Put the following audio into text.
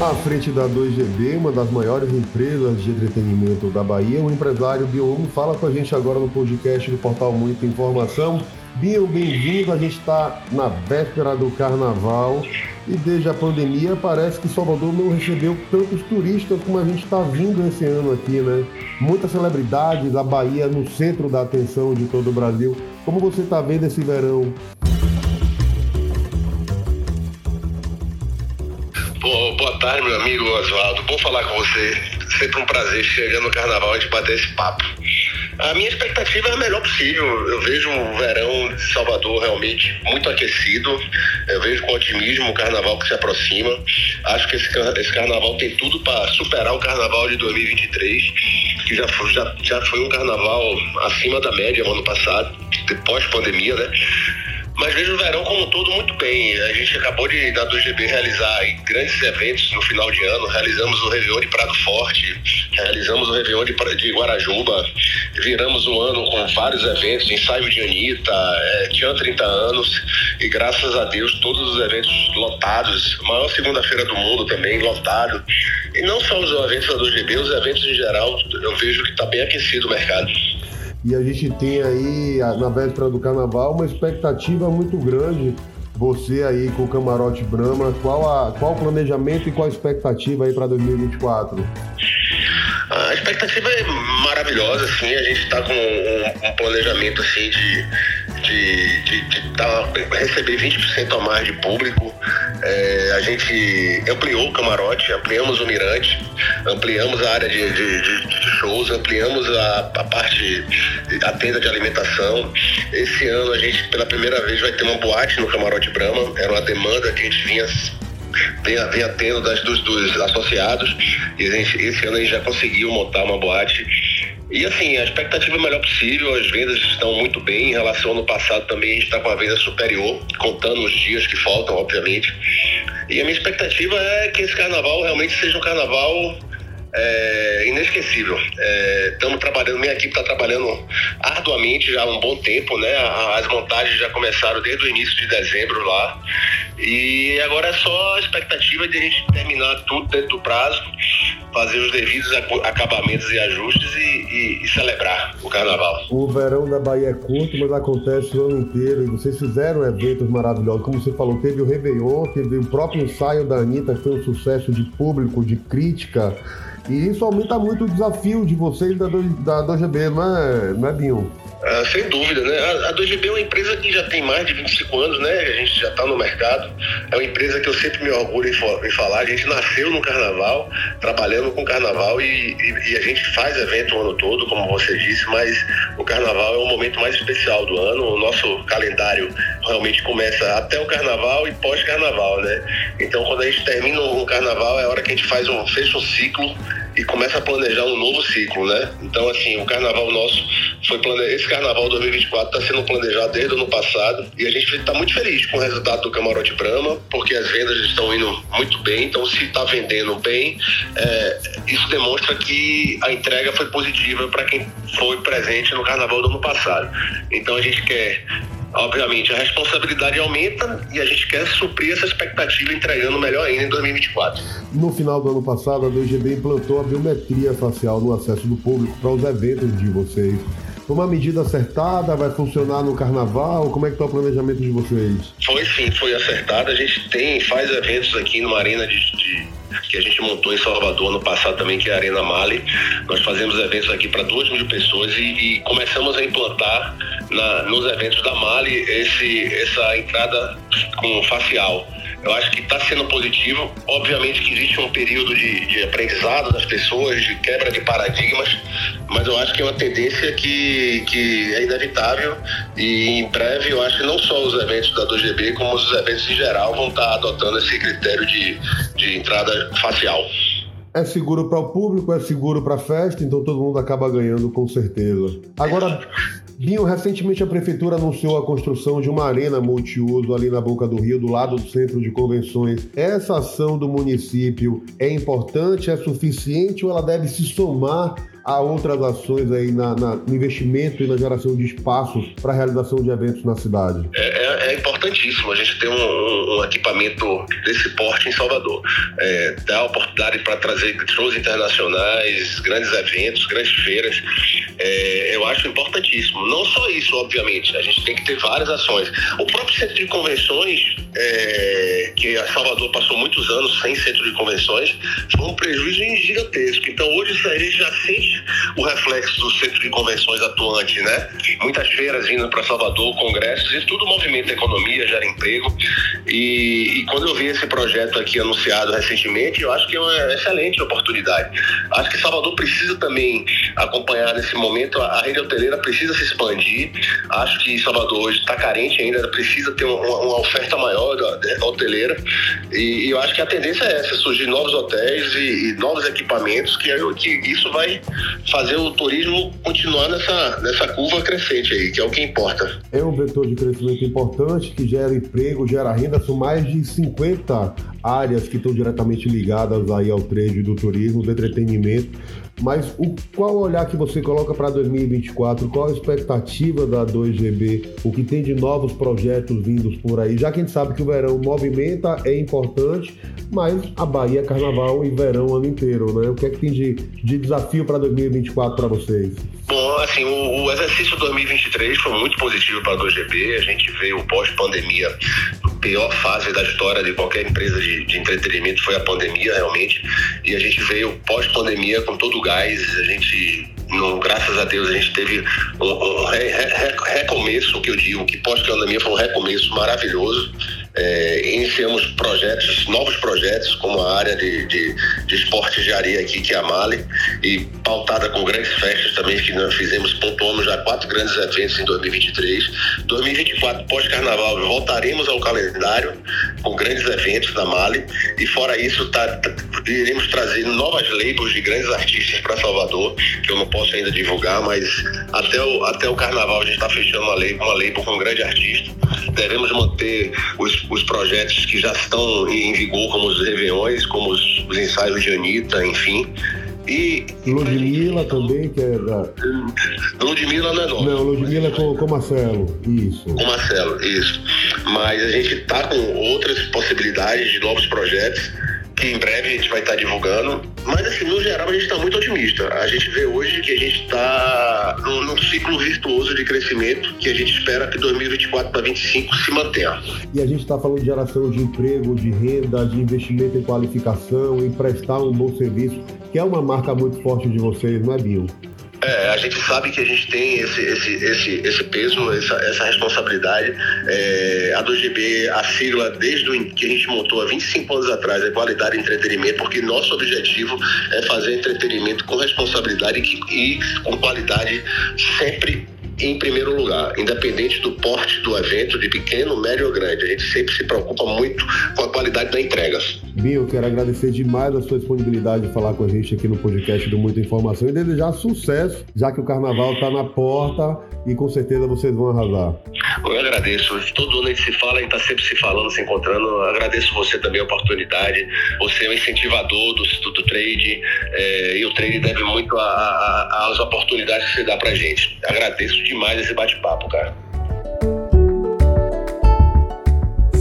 À frente da 2GB, uma das maiores empresas de entretenimento da Bahia, o empresário Biomo fala com a gente agora no podcast do Portal Muita Informação. Bio, bem-vindo. A gente está na véspera do carnaval e desde a pandemia parece que Salvador não recebeu tantos turistas como a gente está vindo esse ano aqui, né? Muitas celebridades, a Bahia no centro da atenção de todo o Brasil. Como você está vendo esse verão? Boa tarde, meu amigo Oswaldo. Bom falar com você. Sempre um prazer chegando no carnaval a gente bater esse papo. A minha expectativa é a melhor possível. Eu vejo o verão de Salvador realmente muito aquecido. Eu vejo com otimismo o carnaval que se aproxima. Acho que esse, carnaval tem tudo para superar o carnaval de 2023, que já foi, já, já foi um carnaval acima da média no ano passado, pós-pandemia, né? Mas vejo o verão como um todo muito bem. A gente acabou de, da 2GB, realizar grandes eventos no final de ano. Realizamos o Réveillon de Prado Forte, realizamos o Réveillon de, de Guarajuba, viramos o ano com vários eventos, ensaio de Anitta, é, tinha 30 anos, e graças a Deus todos os eventos lotados. Maior segunda-feira do mundo também, lotado. E não só os eventos da 2GB, os eventos em geral, eu vejo que está bem aquecido o mercado. E a gente tem aí, na véspera do carnaval, uma expectativa muito grande. Você aí com o Camarote Brahma, qual, a, qual o planejamento e qual a expectativa aí para 2024? Expectativa é maravilhosa, assim, a gente está com um, um, planejamento assim de, de, de, de tá, receber 20% a mais de público. É, a gente ampliou o camarote, ampliamos o mirante, ampliamos a área de, de, de shows, ampliamos a, a, parte, a tenda de alimentação. Esse ano a gente, pela primeira vez, vai ter uma boate no Camarote Brahma. Era uma demanda que a gente vinha vinha, vinha tendo das, dos, dos associados e esse ano a gente já conseguiu montar uma boate e assim, a expectativa é a melhor possível, as vendas estão muito bem. Em relação ao ano passado também a gente está com a venda superior, contando os dias que faltam, obviamente. E a minha expectativa é que esse carnaval realmente seja um carnaval é, inesquecível. Estamos é, trabalhando, minha equipe está trabalhando arduamente já há um bom tempo, né? As montagens já começaram desde o início de dezembro lá. E agora é só a expectativa de a gente terminar tudo dentro do prazo, fazer os devidos acabamentos e ajustes e, e, e celebrar o carnaval. O verão da Bahia é curto, mas acontece o ano inteiro. E vocês fizeram eventos maravilhosos. Como você falou, teve o Réveillon, teve o próprio ensaio da Anitta, que foi um sucesso de público, de crítica. E isso aumenta muito o desafio de vocês da, da 2GB, não é, não é Binho? Ah, sem dúvida, né? A, a 2GB é uma empresa que já tem mais de 25 anos, né? A gente já está no mercado. É uma empresa que eu sempre me orgulho em, em, falar. A gente nasceu no carnaval, trabalhando com carnaval e, e, e, a gente faz evento o ano todo, como você disse, mas o carnaval é o momento mais especial do ano. O nosso calendário realmente começa até o carnaval e pós-carnaval, né? Então, quando a gente termina um carnaval, é a hora que a gente faz um, fecha um ciclo e começa a planejar um novo ciclo, né? Então, assim, o carnaval nosso foi planejado, esse carnaval 2024 está sendo planejado desde o ano passado e a gente está muito feliz com o resultado do Camarote Brahma, porque as vendas estão indo muito bem, então se está vendendo bem, é, isso demonstra que a entrega foi positiva para quem foi presente no carnaval do ano passado. Então a gente quer obviamente, a responsabilidade aumenta e a gente quer suprir essa expectativa entregando melhor ainda em 2024. No final do ano passado, a 2GB implantou a biometria facial no acesso do público para os eventos de vocês. Foi uma medida acertada? Vai funcionar no carnaval? Como é que está o planejamento de vocês? Foi sim, foi acertada. A gente tem, faz eventos aqui numa arena de, de que a gente montou em Salvador no passado também, que é a Arena Mali. Nós fazemos eventos aqui para duas mil pessoas e, e começamos a implantar na, nos eventos da Mali esse, essa entrada com facial. Eu acho que está sendo positivo. Obviamente que existe um período de, de, aprendizado das pessoas, de quebra de paradigmas, mas eu acho que é uma tendência que, que é inevitável e em breve eu acho que não só os eventos da 2GB, como os eventos em geral vão estar tá adotando esse critério de, de entrada facial. É seguro para o público, é seguro para a festa, então todo mundo acaba ganhando com certeza. Agora, Binho, recentemente a prefeitura anunciou a construção de uma arena multiuso ali na Boca do Rio, do lado do centro de convenções. Essa ação do município é importante, é suficiente ou ela deve se somar a outras ações aí na, na, no investimento e na geração de espaços para a realização de eventos na cidade? É, é, é importantíssimo a gente ter um, um, um equipamento desse porte em Salvador. É, dá oportunidade para trazer shows internacionais, grandes eventos, grandes feiras. É, eu acho importantíssimo. Não só isso, obviamente, a gente tem que ter várias ações. O próprio centro de convenções, é, que a Salvador passou muitos anos sem centro de convenções, foi um prejuízo gigantesco. Então hoje a gente já sente o reflexo do centro de convenções atuante, né? Muitas feiras vindo para Salvador, congressos, isso tudo movimenta a economia, gera emprego. E, e, quando eu vi esse projeto aqui anunciado recentemente, eu acho que é uma excelente oportunidade. Acho que Salvador precisa também acompanhar nesse momento, a rede hoteleira precisa se expandir. Acho que Salvador hoje está carente ainda, precisa ter uma, uma oferta maior da, da hoteleira. E, e, eu acho que a tendência é essa, surgir novos hotéis e, e novos equipamentos, que, é, que isso vai fazer o turismo continuar nessa, nessa curva crescente aí, que é o que importa. É um vetor de crescimento importante que gera emprego, gera renda, são mais de 50 áreas que estão diretamente ligadas aí ao trade do turismo, do entretenimento. Mas o, qual o olhar que você coloca para 2024? Qual a expectativa da 2GB? O que tem de novos projetos vindos por aí? Já que a gente sabe que o verão movimenta, é importante, mas a Bahia é carnaval e verão o ano inteiro, né? O que é que tem de, de desafio para 2024 para vocês? Bom, assim, o, o exercício 2023 foi muito positivo para a 2GB. A gente veio pós-pandemia, a pior fase da história de qualquer empresa de, de entretenimento foi a pandemia, realmente. E a gente veio pós-pandemia com todo o gás. A gente no, graças a Deus a gente teve um, um re, re, recomeço, que eu digo, que pós-pandemia foi um recomeço maravilhoso. É, iniciamos projetos, novos projetos, como a área de, de, de esporte de areia aqui, que é a Mali, e pautada com grandes festas também, que nós fizemos, pontuamos já quatro grandes eventos em 2023. 2024, pós-carnaval, voltaremos ao calendário com grandes eventos da Mali, e fora isso, tá, tá, iremos trazer novas labels de grandes artistas para Salvador, que eu não posso ainda divulgar, mas até o, até o carnaval a gente está fechando uma label, uma label com um grande artista. Devemos manter os os projetos que já estão em vigor, como os Réveillões, como os, os ensaios de Anitta, enfim. E, Ludmilla também, que é da. Ludmilla não é nossa. Não, Ludmilla é com, com Marcelo, isso. Com Marcelo, isso. Mas a gente está com outras possibilidades de novos projetos que em breve a gente vai estar divulgando. Mas, assim, no geral, a gente está muito otimista. A gente vê hoje que a gente está num, num, ciclo virtuoso de crescimento que a gente espera que 2024 para 2025 se mantenha. E a gente está falando de geração de emprego, de renda, de investimento em qualificação, em prestar um bom serviço, que é uma marca muito forte de vocês, não é, Bill? É, a gente sabe que a gente tem esse, esse, esse, esse peso, essa, essa responsabilidade. É, a 2GB, a sigla, desde o, que a gente montou há 25 anos atrás, é qualidade e entretenimento, porque nosso objetivo é fazer entretenimento com responsabilidade e, e com qualidade sempre em primeiro lugar, independente do porte do evento, de pequeno, médio ou grande. A gente sempre se preocupa muito com a qualidade da entrega. Binho, eu quero agradecer demais a sua disponibilidade de falar com a gente aqui no podcast do Muita Informação e desejar sucesso, já que o carnaval está na porta e com certeza vocês vão arrasar. Eu agradeço. Todo ano a gente se fala, a gente está sempre se falando, se encontrando. Eu agradeço você também a oportunidade. Você é um incentivador do, do trade é, e o trade deve muito às oportunidades que você dá para gente. Agradeço demais esse bate-papo, cara.